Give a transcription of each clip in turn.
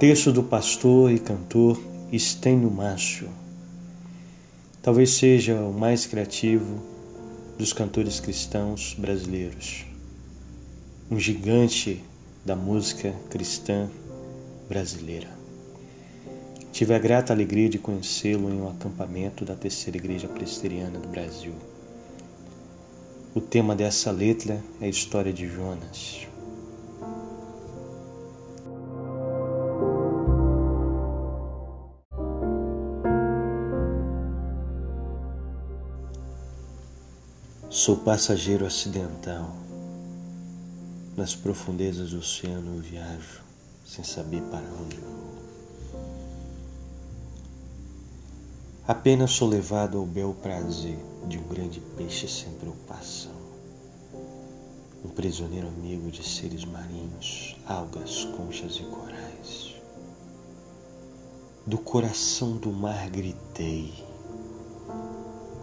Texto do pastor e cantor Estênio Márcio. Talvez seja o mais criativo dos cantores cristãos brasileiros. Um gigante da música cristã brasileira. Tive a grata alegria de conhecê-lo em um acampamento da Terceira Igreja Presbiteriana do Brasil. O tema dessa letra é a história de Jonas. Sou passageiro acidental. Nas profundezas do oceano eu viajo sem saber para onde vou. Apenas sou levado ao bel prazer de um grande peixe sem preocupação. Um prisioneiro amigo de seres marinhos, algas, conchas e corais. Do coração do mar gritei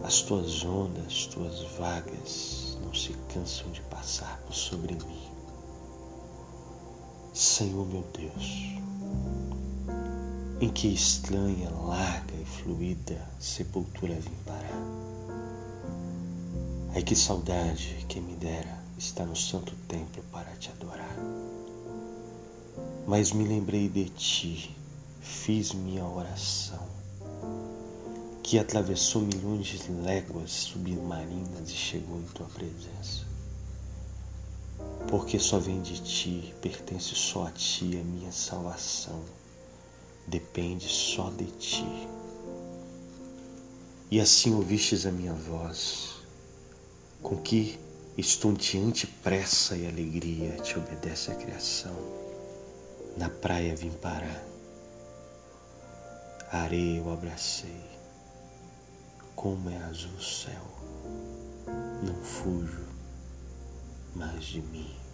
as tuas ondas, tuas vagas não se cansam de passar por sobre mim. Senhor meu Deus, em que estranha, larga e fluida sepultura vim parar. Ai que saudade que me dera estar no santo templo para te adorar. Mas me lembrei de ti, fiz minha oração que atravessou milhões de léguas submarinas e chegou em tua presença. Porque só vem de ti, pertence só a ti a minha salvação, depende só de ti. E assim ouvistes a minha voz, com que estonteante pressa e alegria te obedece a criação. Na praia vim parar, areia eu abracei como é azul o céu, não fujo mais de mim.